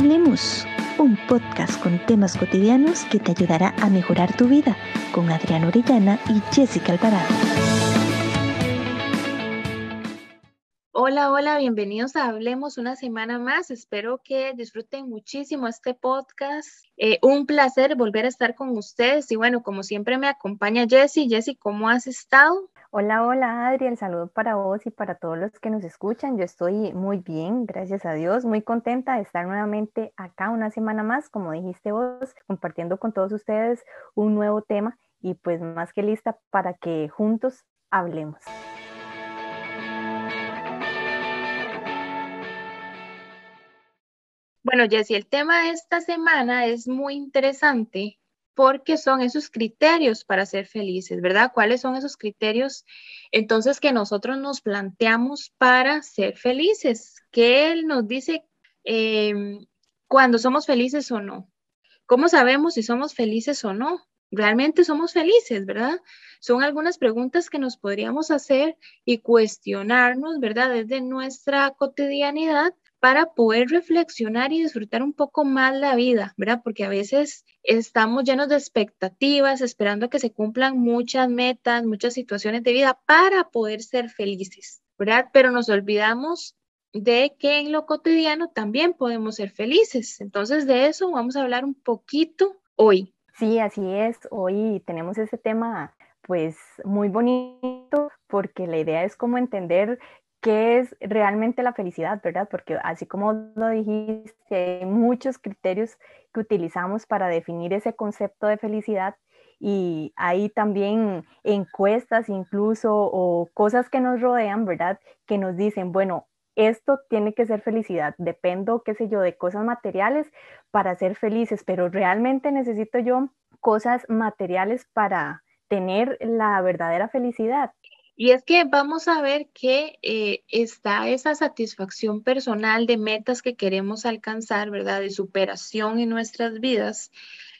Hablemos, un podcast con temas cotidianos que te ayudará a mejorar tu vida con Adriana Orellana y Jessica Alvarado. Hola, hola, bienvenidos a Hablemos una semana más. Espero que disfruten muchísimo este podcast. Eh, un placer volver a estar con ustedes y bueno, como siempre me acompaña Jessie. Jessie, ¿cómo has estado? Hola, hola Adri, el saludo para vos y para todos los que nos escuchan. Yo estoy muy bien, gracias a Dios, muy contenta de estar nuevamente acá una semana más, como dijiste vos, compartiendo con todos ustedes un nuevo tema y pues más que lista para que juntos hablemos. Bueno, Jessy, el tema de esta semana es muy interesante porque son esos criterios para ser felices, ¿verdad? ¿Cuáles son esos criterios entonces que nosotros nos planteamos para ser felices? ¿Qué Él nos dice em, cuando somos felices o no? ¿Cómo sabemos si somos felices o no? ¿Realmente somos felices, verdad? Son algunas preguntas que nos podríamos hacer y cuestionarnos, ¿verdad? Desde nuestra cotidianidad para poder reflexionar y disfrutar un poco más la vida, ¿verdad? Porque a veces estamos llenos de expectativas, esperando a que se cumplan muchas metas, muchas situaciones de vida para poder ser felices, ¿verdad? Pero nos olvidamos de que en lo cotidiano también podemos ser felices. Entonces, de eso vamos a hablar un poquito hoy. Sí, así es. Hoy tenemos ese tema pues muy bonito porque la idea es como entender qué es realmente la felicidad, ¿verdad? Porque así como lo dijiste, hay muchos criterios que utilizamos para definir ese concepto de felicidad y hay también encuestas incluso o cosas que nos rodean, ¿verdad? Que nos dicen, bueno, esto tiene que ser felicidad, dependo, qué sé yo, de cosas materiales para ser felices, pero realmente necesito yo cosas materiales para tener la verdadera felicidad. Y es que vamos a ver que eh, está esa satisfacción personal de metas que queremos alcanzar, ¿verdad? De superación en nuestras vidas,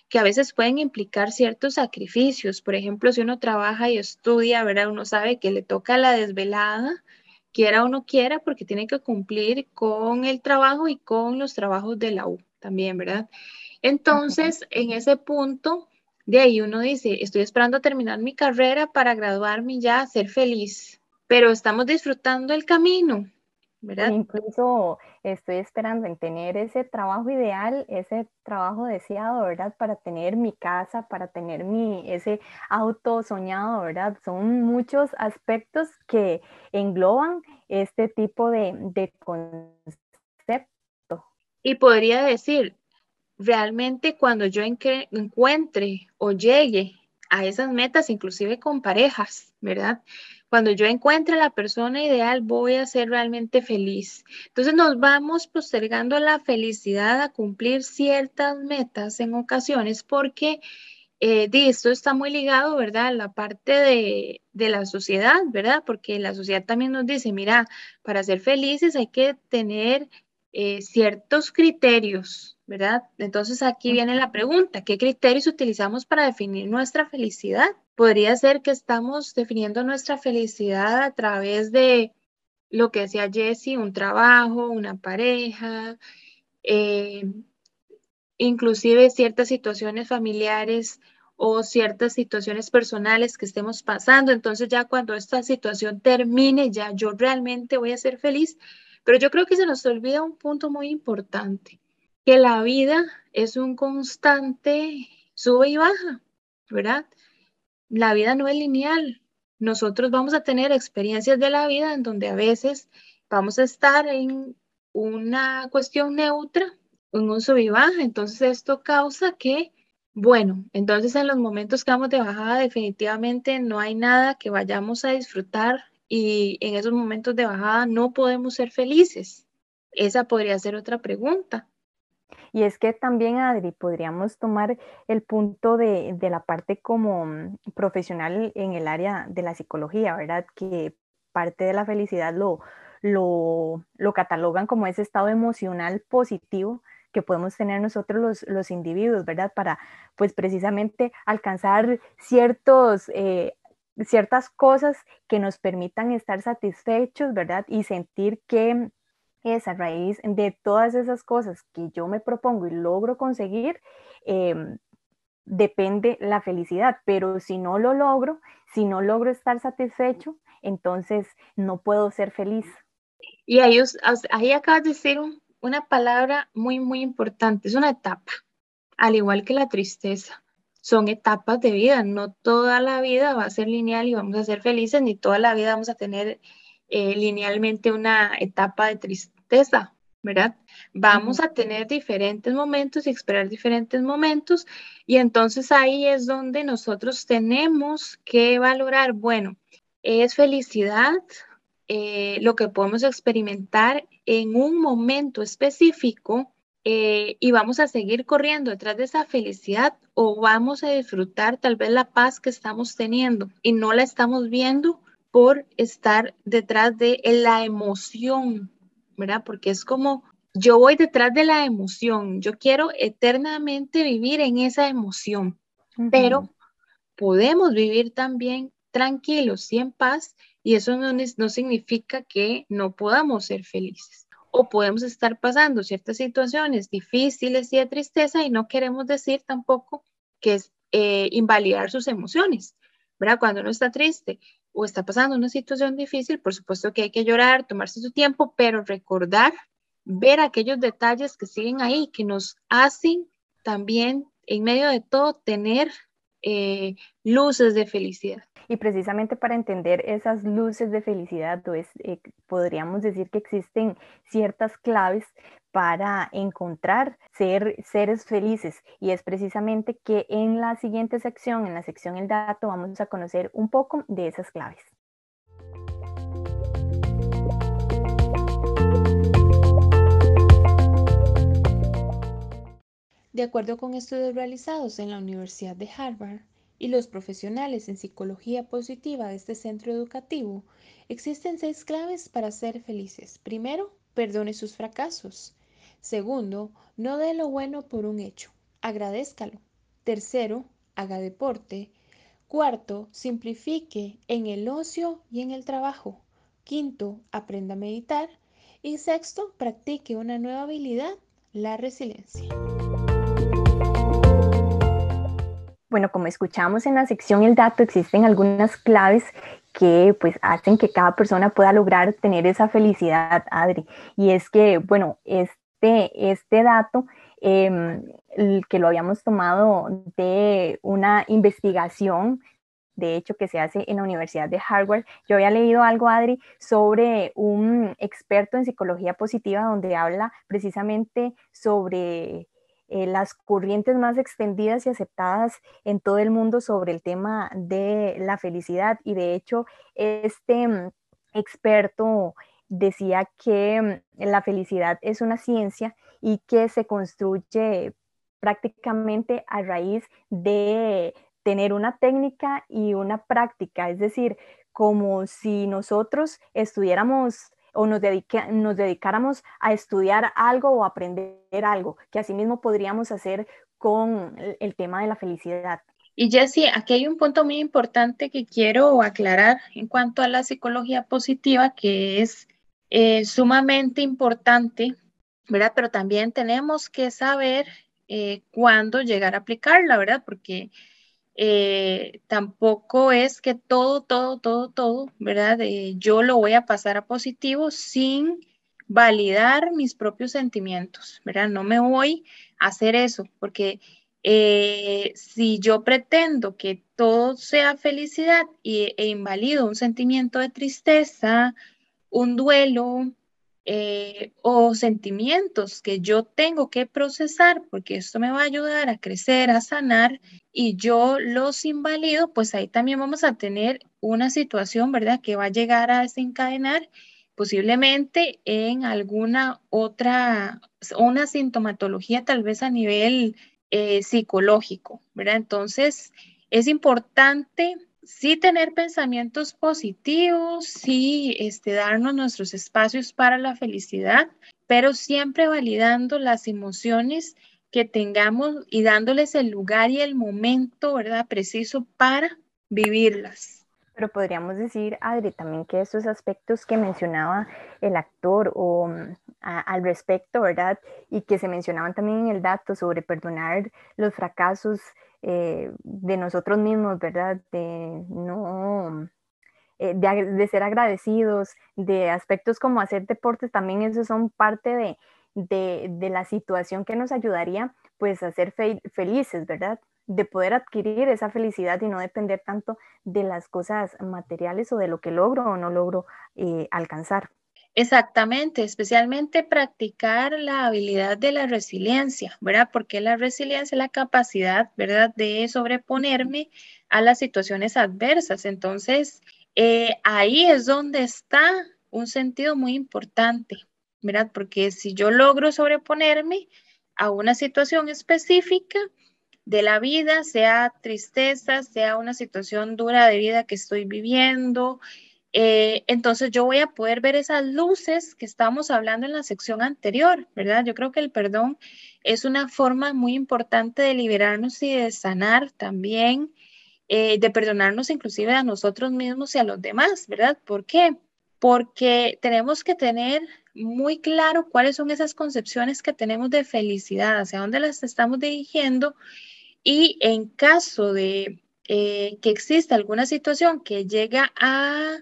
que a veces pueden implicar ciertos sacrificios. Por ejemplo, si uno trabaja y estudia, ¿verdad? Uno sabe que le toca la desvelada, quiera o no quiera, porque tiene que cumplir con el trabajo y con los trabajos de la U también, ¿verdad? Entonces, en ese punto, de ahí uno dice, estoy esperando a terminar mi carrera para graduarme y ya, ser feliz, pero estamos disfrutando el camino, ¿verdad? Incluso estoy esperando en tener ese trabajo ideal, ese trabajo deseado, ¿verdad? Para tener mi casa, para tener mi, ese auto soñado, ¿verdad? Son muchos aspectos que engloban este tipo de, de concepto. Y podría decir, realmente cuando yo encuentre o llegue a esas metas, inclusive con parejas, ¿verdad? Cuando yo encuentre la persona ideal, voy a ser realmente feliz. Entonces nos vamos postergando la felicidad a cumplir ciertas metas en ocasiones porque eh, esto está muy ligado, ¿verdad? A la parte de, de la sociedad, ¿verdad? Porque la sociedad también nos dice, mira, para ser felices hay que tener eh, ciertos criterios, ¿verdad? Entonces aquí viene la pregunta, ¿qué criterios utilizamos para definir nuestra felicidad? Podría ser que estamos definiendo nuestra felicidad a través de lo que decía Jessie, un trabajo, una pareja, eh, inclusive ciertas situaciones familiares o ciertas situaciones personales que estemos pasando. Entonces ya cuando esta situación termine, ya yo realmente voy a ser feliz. Pero yo creo que se nos olvida un punto muy importante que la vida es un constante sube y baja, ¿verdad? La vida no es lineal. Nosotros vamos a tener experiencias de la vida en donde a veces vamos a estar en una cuestión neutra, en un sub y baja. Entonces esto causa que, bueno, entonces en los momentos que vamos de bajada definitivamente no hay nada que vayamos a disfrutar y en esos momentos de bajada no podemos ser felices. Esa podría ser otra pregunta. Y es que también, Adri, podríamos tomar el punto de, la parte como mm, profesional en el área de la psicología, ¿verdad? Que parte de la felicidad lo, lo, lo catalogan como ese estado emocional positivo que podemos tener nosotros los, los individuos, ¿verdad? Para, pues, precisamente alcanzar ciertos... Eh, ciertas cosas que nos permitan estar satisfechos, ¿verdad? Y sentir que es a raíz de todas esas cosas que yo me propongo y logro conseguir, em, depende la felicidad, pero si no lo logro, si no logro estar satisfecho, entonces no puedo ser feliz. Y ahí, ahí acabas de decir una palabra muy, muy importante, es una etapa, al igual que la tristeza. Son etapas de vida, no toda la vida va a ser lineal y vamos a ser felices, ni toda la vida vamos a tener eh, linealmente una etapa de tristeza, ¿verdad? Vamos a tener diferentes momentos y esperar diferentes momentos y entonces ahí es donde nosotros tenemos que valorar, bueno, es felicidad eh, lo que podemos experimentar en un momento específico eh, y vamos a seguir corriendo detrás de esa felicidad o vamos a disfrutar tal vez la paz que estamos teniendo y no la estamos viendo por estar detrás de la emoción, ¿verdad? Porque es como yo voy detrás de la emoción, yo quiero eternamente vivir en esa emoción, pero podemos vivir también tranquilos y en paz y eso no, no significa que no podamos ser felices o podemos estar pasando ciertas situaciones difíciles y de tristeza y no queremos decir tampoco que es eh, invalidar sus emociones, ¿verdad? Cuando uno está triste o está pasando una situación difícil, por supuesto que hay que llorar, tomarse su tiempo, pero recordar, ver aquellos detalles que siguen ahí, que nos hacen también, en medio de todo, tener eh, luces de felicidad. Y precisamente para entender esas luces de felicidad, pues, eh, podríamos decir que existen ciertas claves para encontrar ser seres felices. Y es precisamente que en la siguiente sección, en la sección El dato, vamos a conocer un poco de esas claves. De acuerdo con estudios realizados en la Universidad de Harvard, y los profesionales en psicología positiva de este centro educativo, existen seis claves para ser felices. Primero, perdone sus fracasos. Segundo, no dé lo bueno por un hecho, agradézcalo. Tercero, haga deporte. Cuarto, simplifique en el ocio y en el trabajo. Quinto, aprenda a meditar. Y sexto, practique una nueva habilidad, la resiliencia. Bueno, como escuchamos en la sección El dato, existen algunas claves que pues hacen que cada persona pueda lograr tener esa felicidad, Adri. Y es que, bueno, este, este dato em, que lo habíamos tomado de una investigación, de hecho, que se hace en la Universidad de Harvard. Yo había leído algo, Adri, sobre un experto en psicología positiva donde habla precisamente sobre eh, las corrientes más extendidas y aceptadas en todo el mundo sobre el tema de la felicidad. Y de hecho, este mm, experto decía que mm, la felicidad es una ciencia y que se construye prácticamente a raíz de tener una técnica y una práctica, es decir, como si nosotros estudiáramos o nos, nos dedicáramos a estudiar algo o aprender algo, que asimismo podríamos hacer con el, tema de la felicidad. Y Jessie, aquí hay un punto muy importante que quiero aclarar en cuanto a la psicología positiva, que es eh, sumamente importante, ¿verdad? Pero también tenemos que saber eh, cuándo llegar a aplicarla, ¿verdad? Porque eh, tampoco es que todo, todo, todo, todo, ¿verdad? yo lo voy a pasar a positivo sin validar mis propios sentimientos, ¿verdad? No me voy a hacer eso, porque eh, si yo pretendo que todo sea felicidad e invalido un sentimiento de tristeza, un duelo, eh, o sentimientos que yo tengo que procesar porque esto me va a ayudar a crecer, a sanar y yo los invalido, pues ahí también vamos a tener una situación, ¿verdad? Que va a llegar a desencadenar posiblemente en alguna otra, una sintomatología tal vez a nivel eh, psicológico, ¿verdad? Entonces, es importante sí tener pensamientos positivos, sí este, darnos nuestros espacios para la felicidad, pero siempre validando las emociones que tengamos y dándoles el lugar y el momento, ¿verdad? Preciso para vivirlas. Pero podríamos decir, Adri, también que esos aspectos que mencionaba el actor o mm, al respecto, ¿verdad? Y que se mencionaban también en el dato sobre perdonar los fracasos eh, de nosotros mismos, ¿verdad? De no... Eh, de, ser agradecidos, de aspectos como hacer deportes, también esos son parte de, de, la situación que nos ayudaría pues a ser felices, ¿verdad? de poder adquirir esa felicidad y no depender tanto de las cosas materiales o de lo que logro o no logro eh, alcanzar. Exactamente, especialmente practicar la habilidad de la resiliencia, ¿verdad? Porque la resiliencia es la capacidad, ¿verdad?, de sobreponerme a las situaciones adversas. Entonces, eh, ahí es donde está un sentido muy importante, ¿verdad? Porque si yo logro sobreponerme a una situación específica, de la vida, sea tristeza, sea una situación dura de vida que estoy viviendo. Eh, entonces yo voy a poder ver esas luces que estábamos hablando en la sección anterior, ¿verdad? Yo creo que el perdón es una forma muy importante de liberarnos y de sanar también, eh, de perdonarnos inclusive a nosotros mismos y a los demás, ¿verdad? ¿Por qué? Porque tenemos que tener muy claro cuáles son esas concepciones que tenemos de felicidad, hacia dónde las estamos dirigiendo y en caso de eh, que exista alguna situación que llega a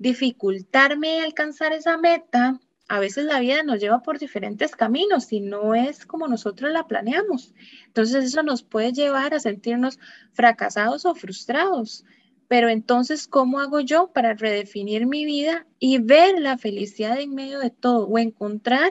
dificultarme alcanzar esa meta, a veces la vida nos lleva por diferentes caminos y no es como nosotros la planeamos. Entonces eso nos puede llevar a sentirnos fracasados o frustrados. Pero entonces, ¿cómo hago yo para redefinir mi vida y ver la felicidad en medio de todo o encontrar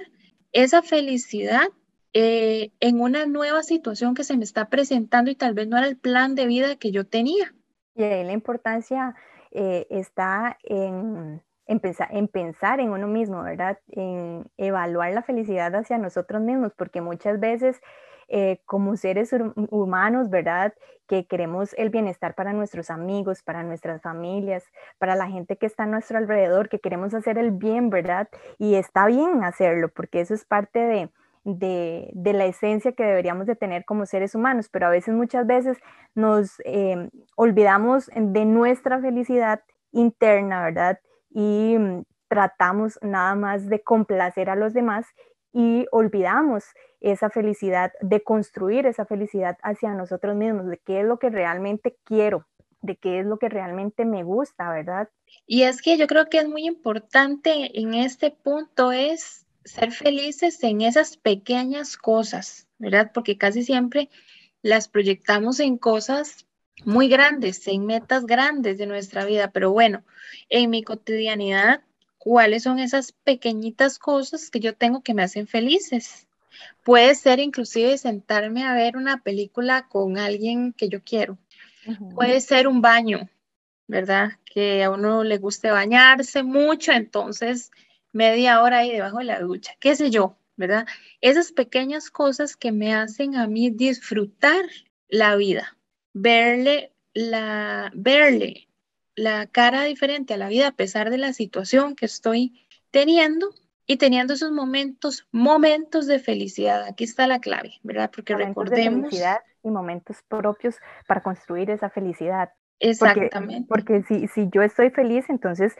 esa felicidad eh, en una nueva situación que se me está presentando y tal vez no era el plan de vida que yo tenía. Y ahí la importancia eh, está en, en, pensar, en uno mismo, ¿verdad? En evaluar la felicidad hacia nosotros mismos, porque muchas veces eh, como seres humanos, ¿verdad? Que queremos el bienestar para nuestros amigos, para nuestras familias, para la gente que está a nuestro alrededor, que queremos hacer el bien, ¿verdad? Y está bien hacerlo, porque eso es parte de, de, la esencia que deberíamos de tener como seres humanos, pero a veces muchas veces nos eh, olvidamos de nuestra felicidad interna, ¿verdad? Y mm, tratamos nada más de complacer a los demás y olvidamos esa felicidad, de construir esa felicidad hacia nosotros mismos, de qué es lo que realmente quiero, de qué es lo que realmente me gusta, ¿verdad? Y es que yo creo que es muy importante en este punto es ser felices en esas pequeñas cosas, ¿verdad? Porque casi siempre las proyectamos en cosas muy grandes, en metas grandes de nuestra vida, pero bueno, en mi cotidianidad, ¿cuáles son esas pequeñitas cosas que yo tengo que me hacen felices? Puede ser inclusive sentarme a ver una película con alguien que yo quiero. Puede ser un baño, ¿verdad? Que a uno le guste bañarse mucho, entonces media hora ahí debajo de la ducha, qué sé yo, ¿verdad? Esas pequeñas cosas que me hacen a mí disfrutar la vida, verle la, verle la cara diferente a la vida a pesar de la situación que estoy teniendo y teniendo esos momentos, momentos de felicidad. Aquí está la clave, ¿verdad? Porque recordemos. felicidad y momentos propios para construir esa felicidad. Exactamente. Porque, si, si, yo estoy feliz, entonces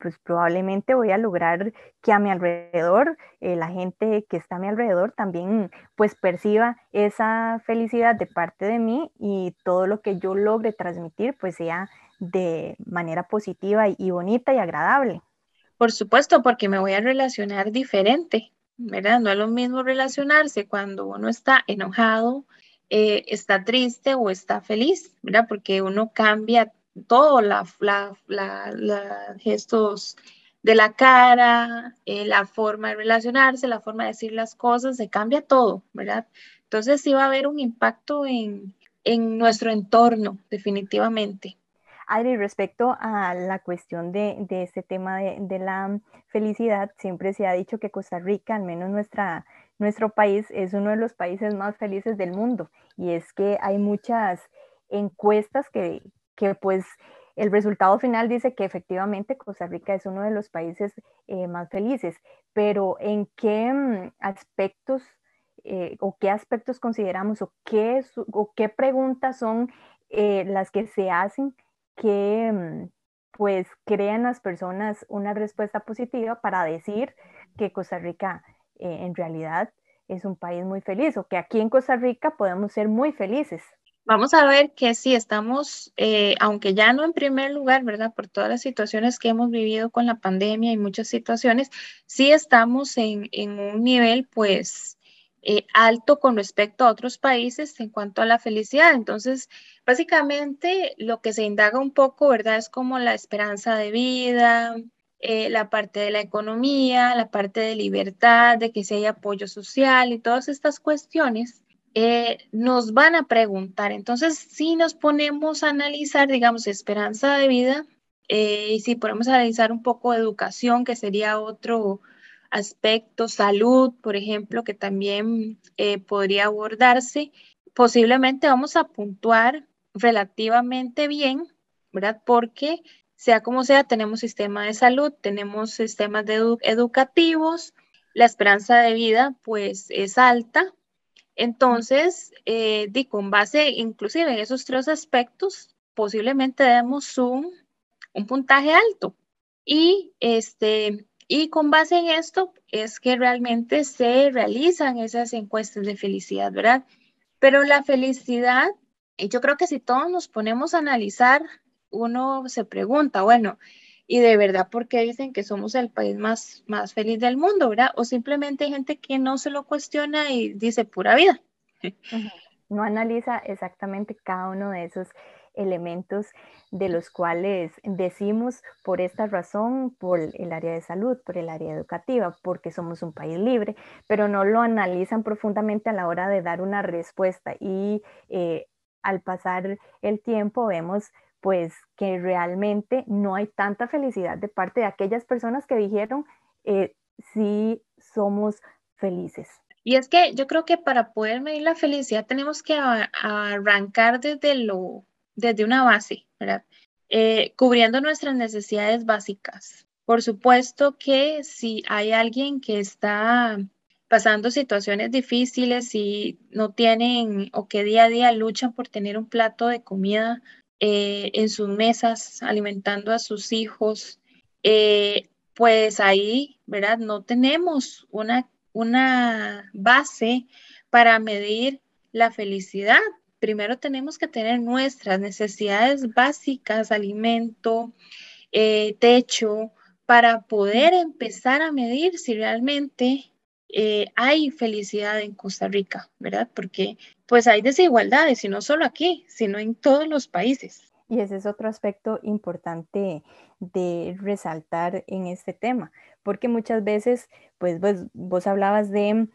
pues probablemente voy a lograr que a mi alrededor, eh, la gente que está a mi alrededor también pues perciba esa felicidad de parte de mí y todo lo que yo logre transmitir pues sea de manera positiva y bonita y agradable. Por supuesto, porque me voy a relacionar diferente, ¿verdad? No es lo mismo relacionarse cuando uno está enojado, eh, está triste o está feliz, ¿verdad? Porque uno cambia todo, la, gestos de la cara, eh, la forma de relacionarse, la forma de decir las cosas, se cambia todo, ¿verdad? Entonces sí va a haber un impacto en, en nuestro entorno, definitivamente. Adri, respecto a la cuestión de, de este tema de, de, la felicidad, siempre se ha dicho que Costa Rica, al menos nuestra, nuestro país es uno de los países más felices del mundo y es que hay muchas encuestas que, que pues el resultado final dice que efectivamente Costa Rica es uno de los países eh, más felices, pero ¿en qué mm, aspectos eh, o qué aspectos consideramos o qué, o qué preguntas son eh, las que se hacen que, mm, pues crean las personas una respuesta positiva para decir que Costa Rica eh, en realidad es un país muy feliz o que aquí en Costa Rica podemos ser muy felices. Vamos a ver que sí estamos, eh, aunque ya no en primer lugar, ¿verdad? Por todas las situaciones que hemos vivido con la pandemia y muchas situaciones, sí estamos en, en un nivel, pues, eh, alto con respecto a otros países en cuanto a la felicidad. Entonces, básicamente lo que se indaga un poco, ¿verdad? Es como la esperanza de vida, eh, la parte de la economía, la parte de libertad, de que si hay apoyo social y todas estas cuestiones. Eh, nos van a preguntar. Entonces, si nos ponemos a analizar, digamos, esperanza de vida, y si podemos analizar un poco educación, que sería otro, aspectos, salud, por ejemplo, que también eh, podría abordarse, posiblemente vamos a puntuar relativamente bien, ¿verdad? Porque sea como sea, tenemos sistema de salud, tenemos sistemas educativos, la esperanza de vida pues es alta. Entonces, eh, con base inclusive en esos tres aspectos, posiblemente demos un, un puntaje alto. Y este, y con base en esto es que realmente se realizan esas encuestas de felicidad, ¿verdad? Pero la felicidad, y yo creo que si todos nos ponemos a analizar, uno se pregunta, bueno, ¿y de verdad por qué dicen que somos el país más, más feliz del mundo, ¿verdad? O simplemente hay gente que no se lo cuestiona y dice pura vida. No analiza exactamente cada uno de esos elementos de los cuales decimos por esta razón, por el área de salud, por el área educativa, porque somos un país libre, pero no lo analizan profundamente a la hora de dar una respuesta y eh, al pasar el tiempo vemos pues que realmente no hay tanta felicidad de parte de aquellas personas que dijeron eh, sí somos felices. Y es que yo creo que para poder medir la felicidad tenemos que arrancar desde lo desde una base, ¿verdad? Eh, cubriendo nuestras necesidades básicas. Por supuesto que si hay alguien que está pasando situaciones difíciles y no tienen o que día a día luchan por tener un plato de comida eh, en sus mesas, alimentando a sus hijos, eh, pues ahí, ¿verdad? No tenemos una, una base para medir la felicidad, primero tenemos que tener nuestras necesidades básicas, alimento, eh, techo, para poder empezar a medir si realmente eh, hay felicidad en Costa Rica, ¿verdad? Porque pues hay desigualdades, y no solo aquí, sino en todos los países. Y ese es otro aspecto importante de resaltar en este tema, porque muchas veces, pues vos, hablabas de,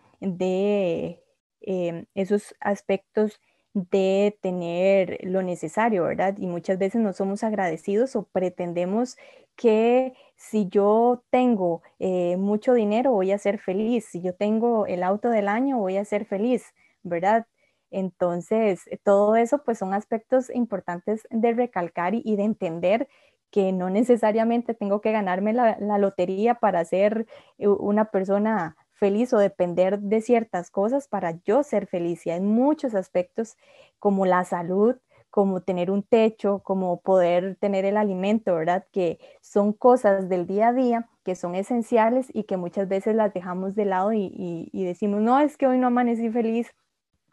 eh, esos aspectos de tener lo necesario, ¿verdad? Y muchas veces no somos agradecidos o pretendemos que si yo tengo eh, mucho dinero voy a ser feliz, si yo tengo el auto del año voy a ser feliz, ¿verdad? Entonces, todo eso pues son aspectos importantes de recalcar y, de entender que no necesariamente tengo que ganarme la, la lotería para ser eh, una persona feliz o depender de ciertas cosas para yo ser feliz. Y hay muchos aspectos como la salud, como tener un techo, como poder tener el alimento, ¿verdad? Que son cosas del día a día que son esenciales y que muchas veces las dejamos de lado y, decimos, no, es que hoy no amanecí feliz,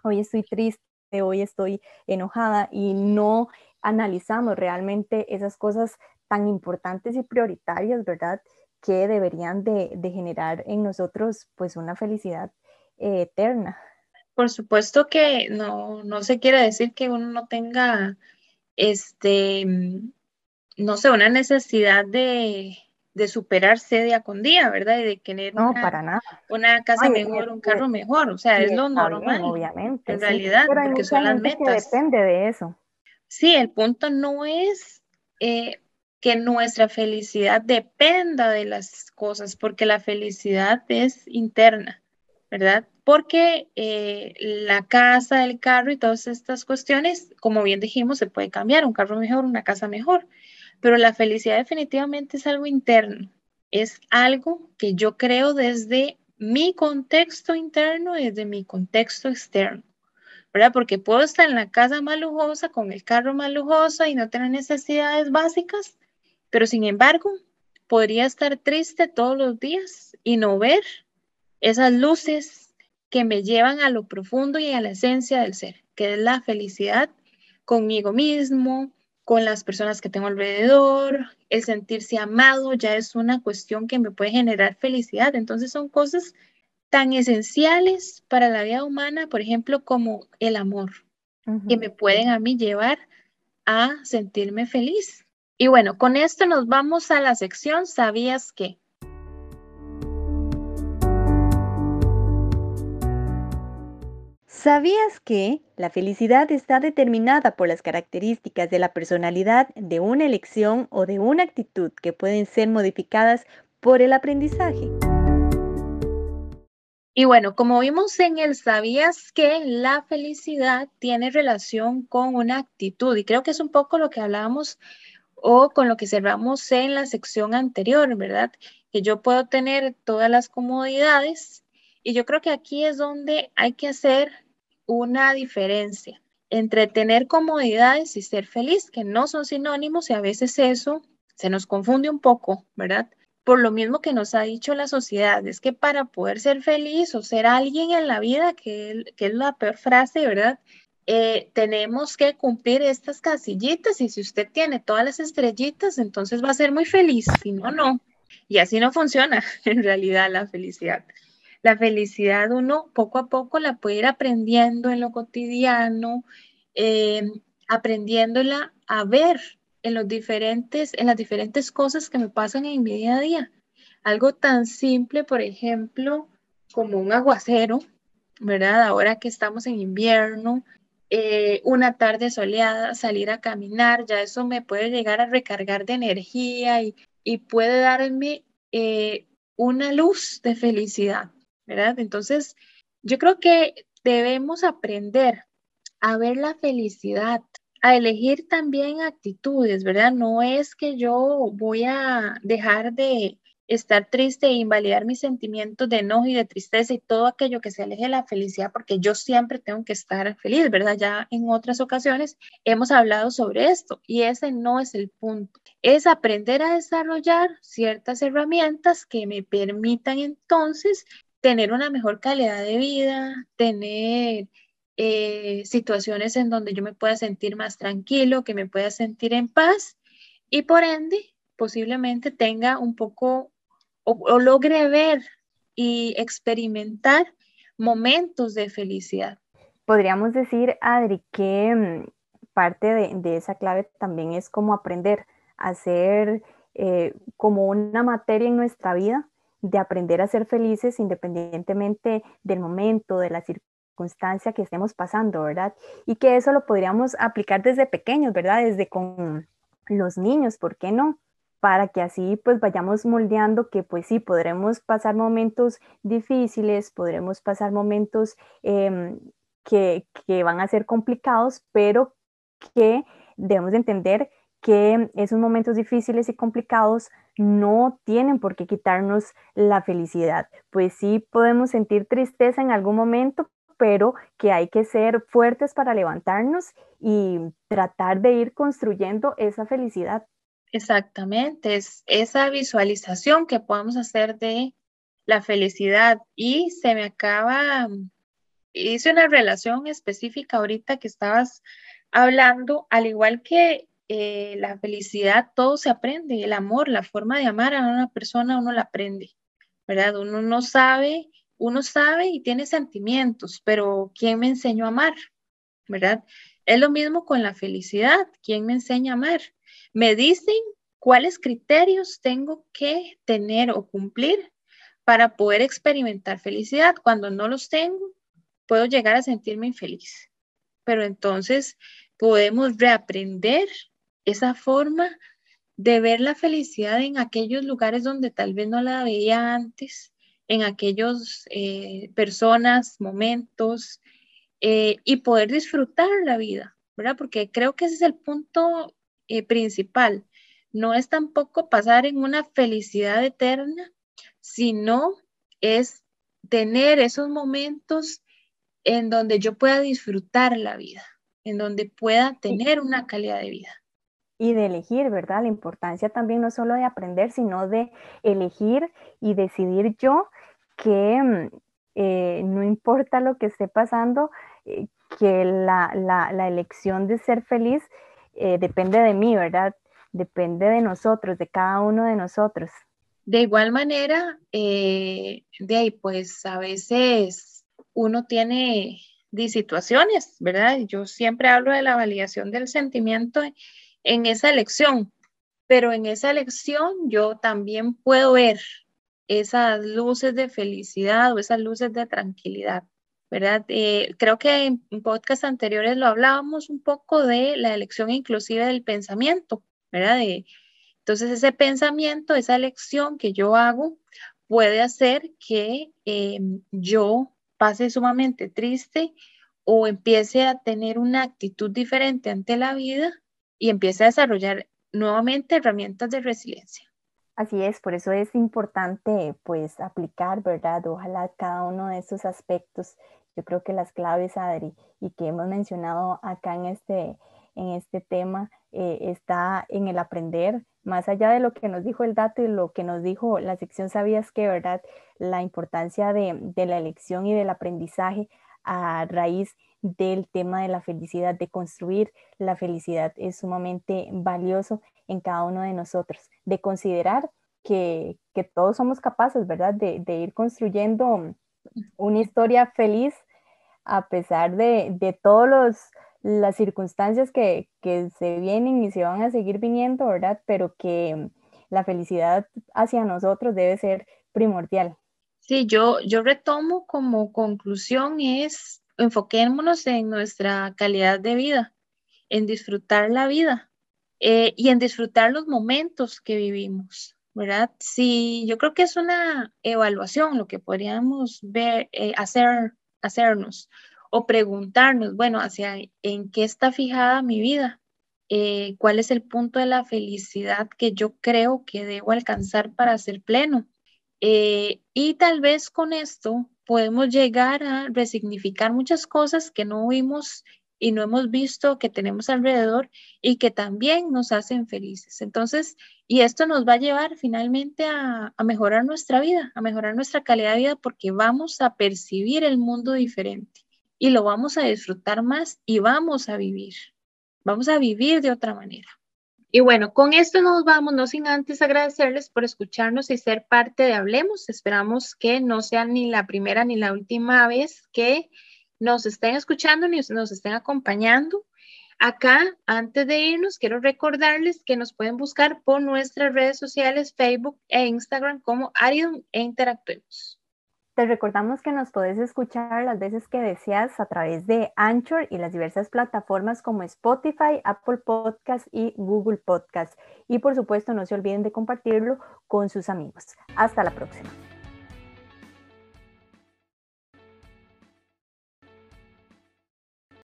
hoy estoy triste, hoy estoy enojada y no analizamos realmente esas cosas tan importantes y prioritarias, ¿verdad? que deberían de, generar en nosotros pues una felicidad eh, eterna. Por supuesto que no, no se quiere decir que uno no tenga, este, no sé, una necesidad de, superarse día con día, ¿verdad? Y de tener no, una, para nada. una casa mejor, un carro mejor, o sea, es lo normal. obviamente. En realidad, porque son las metas. depende de eso. Sí, el punto no es eh, que nuestra felicidad dependa de las cosas, porque la felicidad es interna, ¿verdad? Porque eh, la casa, el carro y todas estas cuestiones, como bien dijimos, se puede cambiar, un carro mejor, una casa mejor, pero la felicidad definitivamente es algo interno, es algo que yo creo desde mi contexto interno y desde mi contexto externo. ¿verdad? Porque puedo estar en la casa más lujosa, con el carro más lujoso y no tener necesidades básicas, Pero sin embargo, podría estar triste todos los días y no ver esas luces que me llevan a lo profundo y a la esencia del ser, que es la felicidad conmigo mismo, con las personas que tengo alrededor, el sentirse amado ya es una cuestión que me puede generar felicidad. Entonces son cosas tan esenciales para la vida humana, por ejemplo, como el amor, que me pueden a mí llevar a sentirme feliz. Y bueno, con esto nos vamos a la sección ¿Sabías qué? ¿Sabías que la felicidad está determinada por las características de la personalidad, de una elección o de una actitud que pueden ser modificadas por el aprendizaje? Y bueno, como vimos en el ¿Sabías que la felicidad tiene relación con una actitud? Y creo que es un poco lo que hablábamos o con lo que cerramos en la sección anterior, ¿verdad? Que yo puedo tener todas las comodidades y yo creo que aquí es donde hay que hacer una diferencia entre tener comodidades y ser feliz, que no son sinónimos y a veces eso se nos confunde un poco, ¿verdad? Por lo mismo que nos ha dicho la sociedad, es que para poder ser feliz o ser alguien en la vida, que, es la peor frase, ¿verdad? Eh, tenemos que cumplir estas casillitas y si usted tiene todas las estrellitas, entonces va a ser muy feliz, si no, no. Y así no funciona en realidad la felicidad. La felicidad uno poco a poco la puede ir aprendiendo en lo cotidiano, eh, aprendiéndola a ver en los diferentes, en las diferentes cosas que me pasan en mi día a día. Algo tan simple, por ejemplo, como un aguacero, ¿verdad? Ahora que estamos en invierno, eh, una tarde soleada, salir a caminar, ya eso me puede llegar a recargar de energía y, puede darme eh, una luz de felicidad. Entonces, yo creo que debemos aprender a ver la felicidad, a elegir también actitudes, ¿verdad? No es que yo voy a dejar de estar triste e invalidar mis sentimientos de enojo y de tristeza y todo aquello que se aleje de la felicidad, porque yo siempre tengo que estar feliz, ¿verdad? Ya en otras ocasiones hemos hablado sobre esto y ese no es el punto. Es aprender a desarrollar ciertas herramientas que me permitan entonces tener una mejor calidad de vida, tener eh, situaciones en donde yo me pueda sentir más tranquilo, que me pueda sentir en paz y por ende posiblemente tenga un poco o, logre ver y experimentar momentos de felicidad. Podríamos decir, Adri, que mm, parte de, esa clave también es como aprender a ser eh, como una materia en nuestra vida de aprender a ser felices independientemente del momento, de la circunstancia que estemos pasando, ¿verdad? Y que eso lo podríamos aplicar desde pequeños, ¿verdad? Desde con los niños, ¿por qué no? Para que así pues vayamos moldeando que pues sí, podremos pasar momentos difíciles, podremos pasar momentos em, que, que van a ser complicados, pero que debemos de entender que esos momentos difíciles y complicados no tienen por qué quitarnos la felicidad. Pues sí podemos sentir tristeza en algún momento, pero que hay que ser fuertes para levantarnos y tratar de ir construyendo esa felicidad. Exactamente, es esa visualización que podemos hacer de la felicidad y se me acaba, hice una relación específica ahorita que estabas hablando, al igual que eh, la felicidad, todo se aprende, el amor, la forma de amar a una persona, uno la aprende, ¿verdad? Uno no sabe, uno sabe y tiene sentimientos, pero ¿quién me enseñó a amar? ¿Verdad? Es lo mismo con la felicidad, ¿quién me enseña a amar? Me dicen cuáles criterios tengo que tener o cumplir para poder experimentar felicidad. Cuando no los tengo, puedo llegar a sentirme infeliz. Pero entonces podemos reaprender esa forma de ver la felicidad en aquellos lugares donde tal vez no la veía antes, en aquellos eh, personas, momentos, eh, y poder disfrutar la vida, ¿verdad? Porque creo que ese es el punto eh, principal. No es tampoco pasar en una felicidad eterna, sino es tener esos momentos en donde yo pueda disfrutar la vida, en donde pueda tener una calidad de vida. Y de elegir, ¿verdad? La importancia también no solo de aprender, sino de elegir y decidir yo que mm, eh, no importa lo que esté pasando, eh, que la, elección de ser feliz eh, depende de mí, ¿verdad? Depende de nosotros, de cada uno de nosotros. De igual manera, de ahí, pues a veces uno tiene situaciones, ¿verdad? Yo siempre hablo de la validación del sentimiento en esa elección, pero en esa elección yo también puedo ver esas luces de felicidad o esas luces de tranquilidad, ¿verdad? Eh, creo que en, podcast anteriores lo hablábamos un poco de la elección inclusive del pensamiento, ¿verdad? entonces ese pensamiento, esa elección que yo hago puede hacer que em, yo pase sumamente triste o empiece a tener una actitud diferente ante la vida y empiece a desarrollar nuevamente herramientas de resiliencia. Así es, por eso es importante pues aplicar, ¿verdad? Ojalá cada uno de esos aspectos. Yo creo que las claves, Adri, y que hemos mencionado acá en este, en este tema, eh, está en el aprender, más allá de lo que nos dijo el dato y lo que nos dijo la sección Sabías que, ¿verdad? La importancia de, de la elección y del aprendizaje a raíz del tema de la felicidad, de construir la felicidad es sumamente valioso en cada uno de nosotros, de considerar que, todos somos capaces, ¿verdad? De, ir construyendo una historia feliz a pesar de, de todas las circunstancias que, se vienen y se van a seguir viniendo, ¿verdad? Pero que la felicidad hacia nosotros debe ser primordial. Sí, yo, yo retomo como conclusión es enfoquémonos en nuestra calidad de vida, en disfrutar la vida eh, y en disfrutar los momentos que vivimos, ¿verdad? Sí, yo creo que es una evaluación lo que podríamos ver, eh, hacer, hacernos o preguntarnos, bueno, hacia en qué está fijada mi vida, eh, cuál es el punto de la felicidad que yo creo que debo alcanzar para ser pleno. Y tal vez con esto podemos llegar a resignificar muchas cosas que no vimos y no hemos visto que tenemos alrededor y que también nos hacen felices. Entonces, y esto nos va a llevar finalmente a, mejorar nuestra vida, a mejorar nuestra calidad de vida porque vamos a percibir el mundo diferente y lo vamos a disfrutar más y vamos a vivir. Vamos a vivir de otra manera. Y bueno, con esto nos vamos, no sin antes agradecerles por escucharnos y ser parte de Hablemos. Esperamos que no sea ni la primera ni la última vez que nos estén escuchando ni nos estén acompañando. Acá, antes de irnos, quiero recordarles que nos pueden buscar por nuestras redes sociales, Facebook e Instagram como Arion e Interactuemos. Te recordamos que nos puedes escuchar las veces que deseas a través de Anchor y las diversas plataformas como Spotify, Apple Podcast y Google Podcast. Y por supuesto, no se olviden de compartirlo con sus amigos. Hasta la próxima.